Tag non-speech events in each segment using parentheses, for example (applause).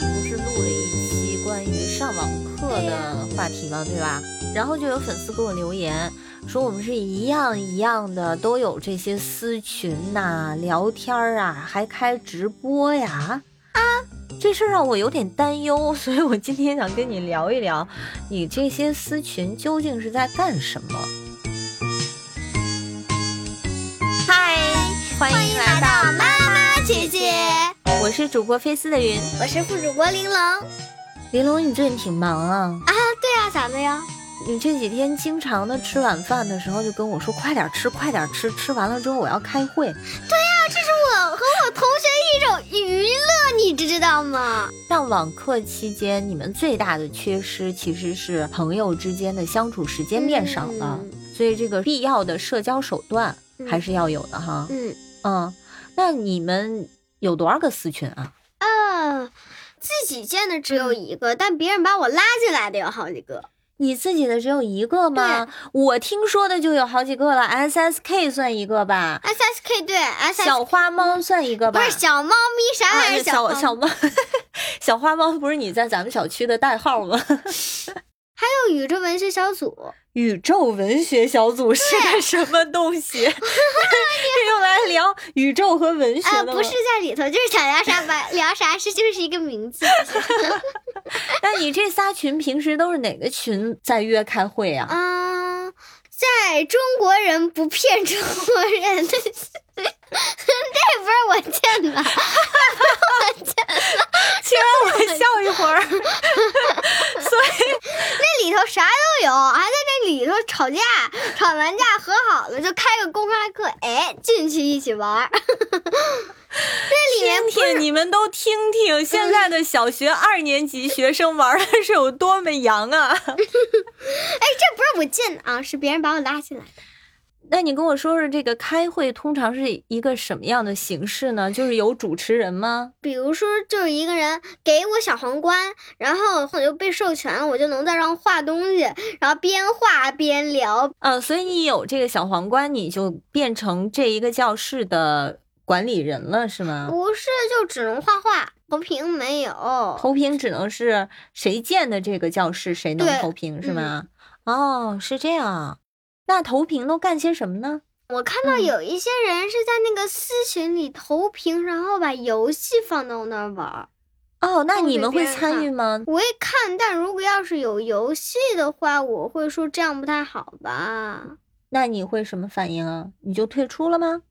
不是录了一期关于上网课的话题吗？对吧？然后就有粉丝给我留言说，我们是一样一样的，都有这些私群呐、聊天啊，还开直播呀。啊，这事儿让我有点担忧，所以我今天想跟你聊一聊，你这些私群究竟是在干什么？嗨，欢迎来到妈妈姐姐，我是主播菲斯的云，我是副主播玲珑。玲珑，你最近挺忙啊？啊，对啊，咋的呀？你这几天经常的吃晚饭的时候就跟我说快点吃，快点吃，吃完了之后我要开会。对呀，这是我和我同学一种娱乐，你知道吗？上网课期间，你们最大的缺失其实是朋友之间的相处时间变少了，所以这个必要的社交手段还是要有的哈。嗯嗯，那你们有多少个私群啊？啊，自己建的只有一个，但别人把我拉进来的有好几个。你自己的只有一个吗？我听说的就有好几个了。S S K 算一个吧？S S K 对，S 小花猫算一个吧？不是小猫咪，啥玩意儿？小小猫，(laughs) 小花猫不是你在咱们小区的代号吗？(laughs) 还有宇宙文学小组，宇宙文学小组是个什么东西？(laughs) 是用来聊宇宙和文学的吗？不是在里头，就是想聊啥吧，聊啥是就是一个名字。(laughs) (laughs) 那你这仨群平时都是哪个群在约开会啊？啊，在中国人不骗中国人的，这不是我建的，我建的，请让我笑一会儿。所以那里头有，还在那里头吵架，吵完架和好了就开个公开课，哎，进去一起玩。(laughs) 那里面听你们都听听，现在的小学二年级学生玩的是有多么洋啊！(laughs) 哎，这不是我进的啊，是别人把我拉进来的。那你跟我说说，这个开会通常是一个什么样的形式呢？就是有主持人吗？比如说，就是一个人给我小皇冠，然后我就被授权了，我就能在上画东西，然后边画边聊。嗯，所以你有这个小皇冠，你就变成这一个教室的管理人了，是吗？不是，就只能画画，投屏没有。投屏只能是谁建的这个教室，谁能投屏，是吗？哦，是这样。那投屏都干些什么呢？我看到有一些人是在那个私群里投屏，然后把游戏放到那儿玩。哦，那你们会参与吗？我会看，但如果要是有游戏的话，我会说这样不太好吧。那你会什么反应啊？你就退出了吗？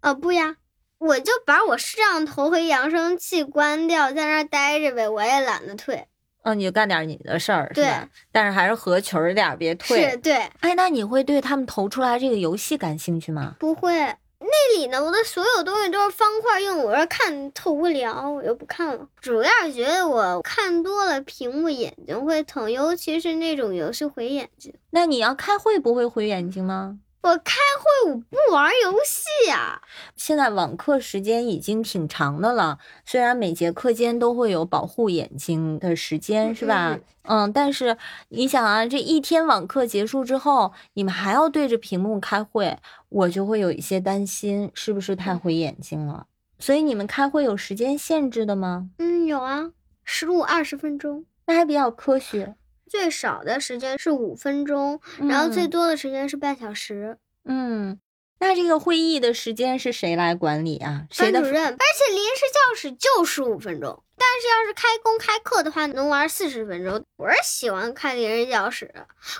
啊，不呀，我就把我摄像头和扬声器关掉，在那儿待着呗，我也懒得退。哦，你就干点你的事儿，是吧？但是还是合群儿点，别退。是，对。哎，那你会对他们投出来这个游戏感兴趣吗？不会，那里呢，我的所有东西都是方块用，我要看特无聊，我就不看了。主要是觉得我看多了屏幕眼睛会疼，尤其是那种游戏毁眼睛。那你要开会不会毁眼睛吗？我开会我不玩游戏呀。现在网课时间已经挺长的了，虽然每节课间都会有保护眼睛的时间，是吧？嗯，但是你想啊，这一天网课结束之后，你们还要对着屏幕开会，我就会有一些担心，是不是太毁眼睛了？所以你们开会有时间限制的吗？嗯，有啊，十五二十分钟，那还比较科学。最少的时间是五分钟，然后最多的时间是半小时。嗯，那这个会议的时间是谁来管理啊？班主任。而且临时教室就十五分钟，但是要是开公开课的话，能玩四十分钟。我是喜欢看临时教室，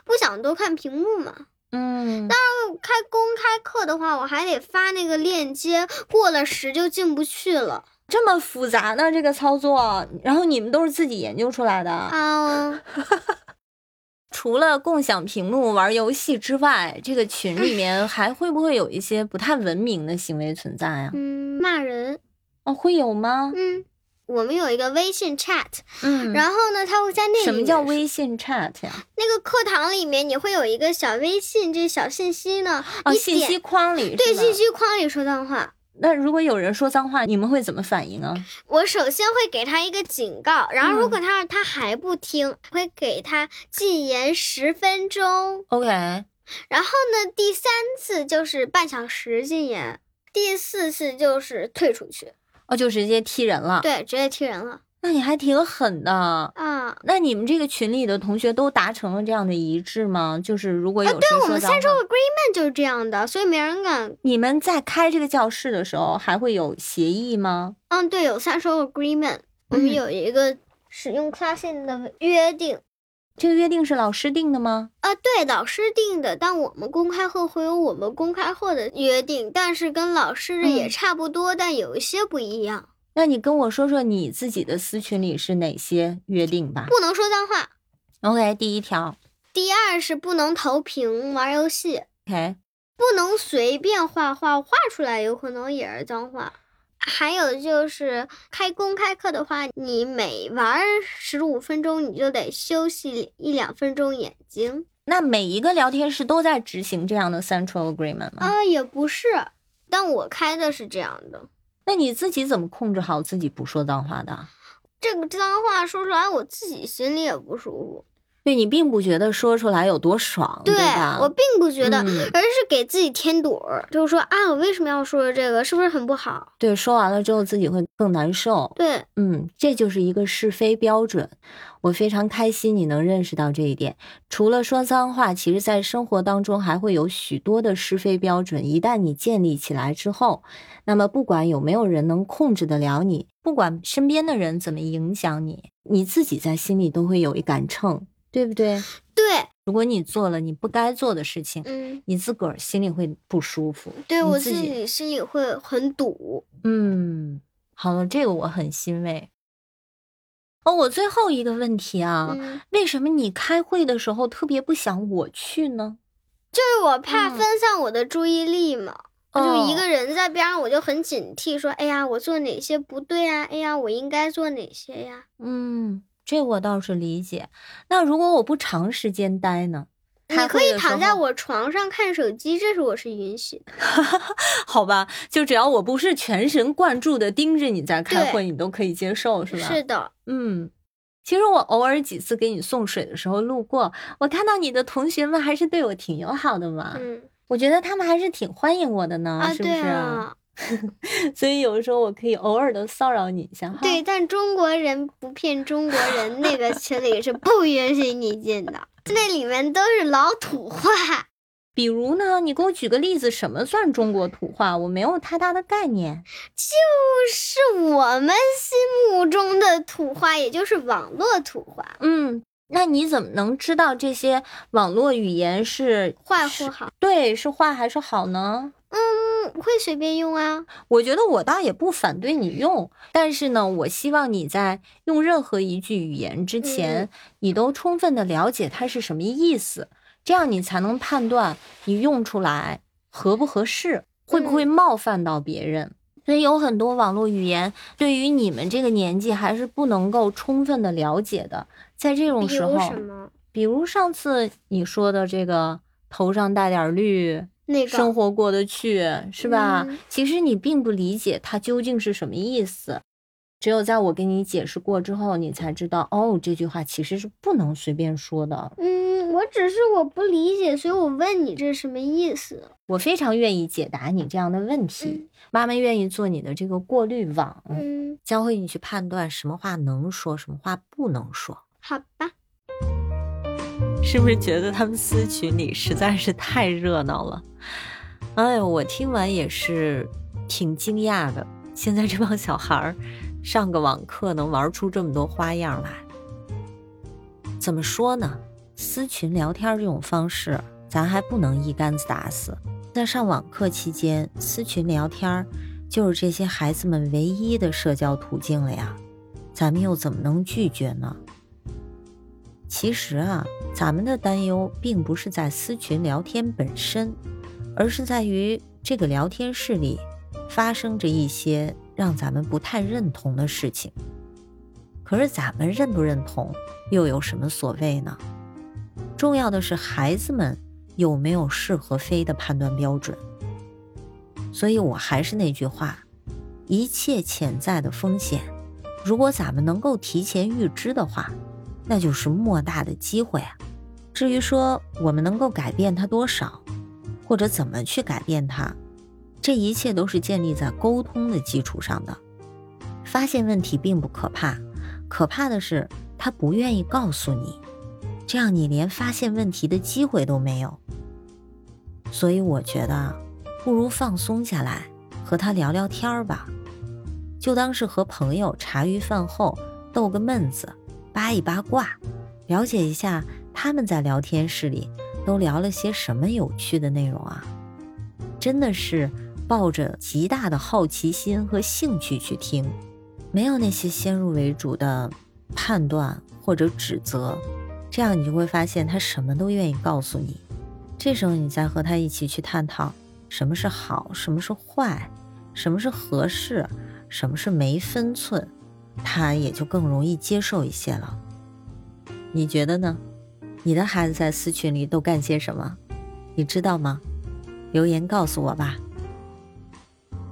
不想多看屏幕嘛。嗯，但是开公开课的话，我还得发那个链接，过了时就进不去了。这么复杂呢？这个操作，然后你们都是自己研究出来的啊？除了共享屏幕玩游戏之外，这个群里面 (laughs) 还会不会有一些不太文明的行为存在啊？嗯，骂人哦，会有吗？嗯，我们有一个微信 chat，嗯，然后呢，他会在那什么叫微信 chat 呀？那个课堂里面你会有一个小微信，这小信息呢，哦，信息框里对，信息框里说脏话。那如果有人说脏话，你们会怎么反应啊？我首先会给他一个警告，然后如果他他还不听，会给他禁言十分钟。OK。然后呢，第三次就是半小时禁言，第四次就是退出去。哦，就直接踢人了。对，直接踢人了。那你还挺狠的。啊。那你们这个群里的同学都达成了这样的一致吗？就是如果有谁对我们三周 agreement 就是这样的，所以没人敢。你们在开这个教室的时候还会有协议吗？嗯，对，有三周 agreement，我嗯们有一个使用 classing 的约定。这个约定是老师定的吗？啊，对，老师定的，但我们公开后会有我们公开后的约定，但是跟老师的也嗯差不多，但有一些不一样。那你跟我说说你自己的私群里是哪些约定吧不能说脏话。？OK，第一条第二是不能投屏玩游戏，，OK，不能随便画画，画出来有可能也是脏话。还有就是开公开课的话，你每玩十五分钟，你就得休息一两分钟眼睛。那每一个聊天室都在执行这样的 Central Agreement 吗？啊，也不是，但我开的是这样的。那你自己怎么控制好自己不说脏话的？这个脏话说出来，我自己心里也不舒服。对你并不觉得说出来有多爽，对吧？我并不觉得，嗯而是给自己添堵儿，就是说啊，我为什么要说这个？是不是很不好？对，说完了之后自己会更难受。对，嗯，这就是一个是非标准。我非常开心你能认识到这一点。除了说脏话，其实在生活当中还会有许多的是非标准。一旦你建立起来之后，那么不管有没有人能控制得了你，不管身边的人怎么影响你，你自己在心里都会有一杆秤，对不对？对，如果你做了你不该做的事情，嗯，你自个儿心里会不舒服。对我自己己心里会很堵。嗯，好了，这个我很欣慰。哦，我最后一个问题啊，嗯，为什么你开会的时候特别不想我去呢？就是我怕嗯分散我的注意力嘛。我就一哦个人在边上，我就很警惕，说：“哎呀，我做哪些不对啊？哎呀，我应该做哪些呀嗯，这我倒是理解。那如果我不长时间待呢？？”你可以躺在我床上看手机，这是我是允许的。(laughs) 好吧，就只要我不是全神贯注的盯着你在开会，你都可以接受，是吧？是的，嗯，其实我偶尔几次给你送水的时候路过，我看到你的同学们还是对我挺友好的嘛。嗯我觉得他们还是挺欢迎我的呢，啊，是不是？啊，(laughs) 所以有的时候我可以偶尔的骚扰你一下哈。对，但中国人不骗中国人，那个群里是不允许你进的，那里面都是老土话。比如呢，你给我举个例子，什么算中国土话？我没有太大的概念。就是我们心目中的土话，也就是网络土话，嗯，那你怎么能知道这些网络语言是是坏或好，对是坏还是好呢？嗯，会随便用啊。我觉得我倒也不反对你用，但是呢，我希望你在用任何一句语言之前，嗯你都充分的了解它是什么意思，这样你才能判断你用出来合不合适，会不会嗯冒犯到别人。所以有很多网络语言对于你们这个年纪还是不能够充分的了解的，在这种时候，什么？比如上次你说的这个头上带点绿，那个生活过得去，是吧？嗯其实你并不理解它究竟是什么意思，只有在我给你解释过之后，你才知道，哦，这句话其实是不能随便说的。嗯，我只是我不理解，所以我问你这是什么意思？我非常愿意解答你这样的问题，妈妈愿意做你的这个过滤网，嗯，教会你去判断什么话能说，什么话不能说。好吧。是不是觉得他们私群里实在是太热闹了？哎呦，我听完也是挺惊讶的。现在这帮小孩儿上个网课能玩出这么多花样来，怎么说呢？私群聊天这种方式，咱还不能一竿子打死。在上网课期间，私群聊天就是这些孩子们唯一的社交途径了呀，咱们又怎么能拒绝呢？其实啊，咱们的担忧并不是在私群聊天本身，而是在于这个聊天室里发生着一些让咱们不太认同的事情。可是咱们认不认同，又有什么所谓呢？重要的是孩子们有没有是和非的判断标准。所以我还是那句话，一切潜在的风险，如果咱们能够提前预知的话，那就是莫大的机会啊！至于说我们能够改变它多少，或者怎么去改变它，这一切都是建立在沟通的基础上的。发现问题并不可怕，可怕的是他不愿意告诉你，这样你连发现问题的机会都没有。所以我觉得，不如放松下来，和他聊聊天儿吧，就当是和朋友茶余饭后逗个闷子，扒一八卦，了解一下他们在聊天室里都聊了些什么有趣的内容啊！真的是抱着极大的好奇心和兴趣去听。没有那些先入为主的判断或者指责，这样你就会发现他什么都愿意告诉你。这时候你再和他一起去探讨什么是好，什么是坏，什么是合适，什么是没分寸，他也就更容易接受一些了。你觉得呢？你的孩子在私群里都干些什么？你知道吗？留言告诉我吧。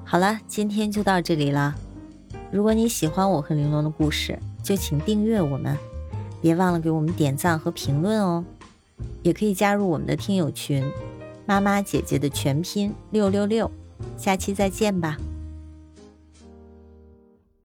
好了，今天就到这里了。如果你喜欢我和玲珑的故事，就请订阅我们，别忘了给我们点赞和评论哦。也可以加入我们的听友群，妈妈姐姐的全拼六六六。下期再见吧。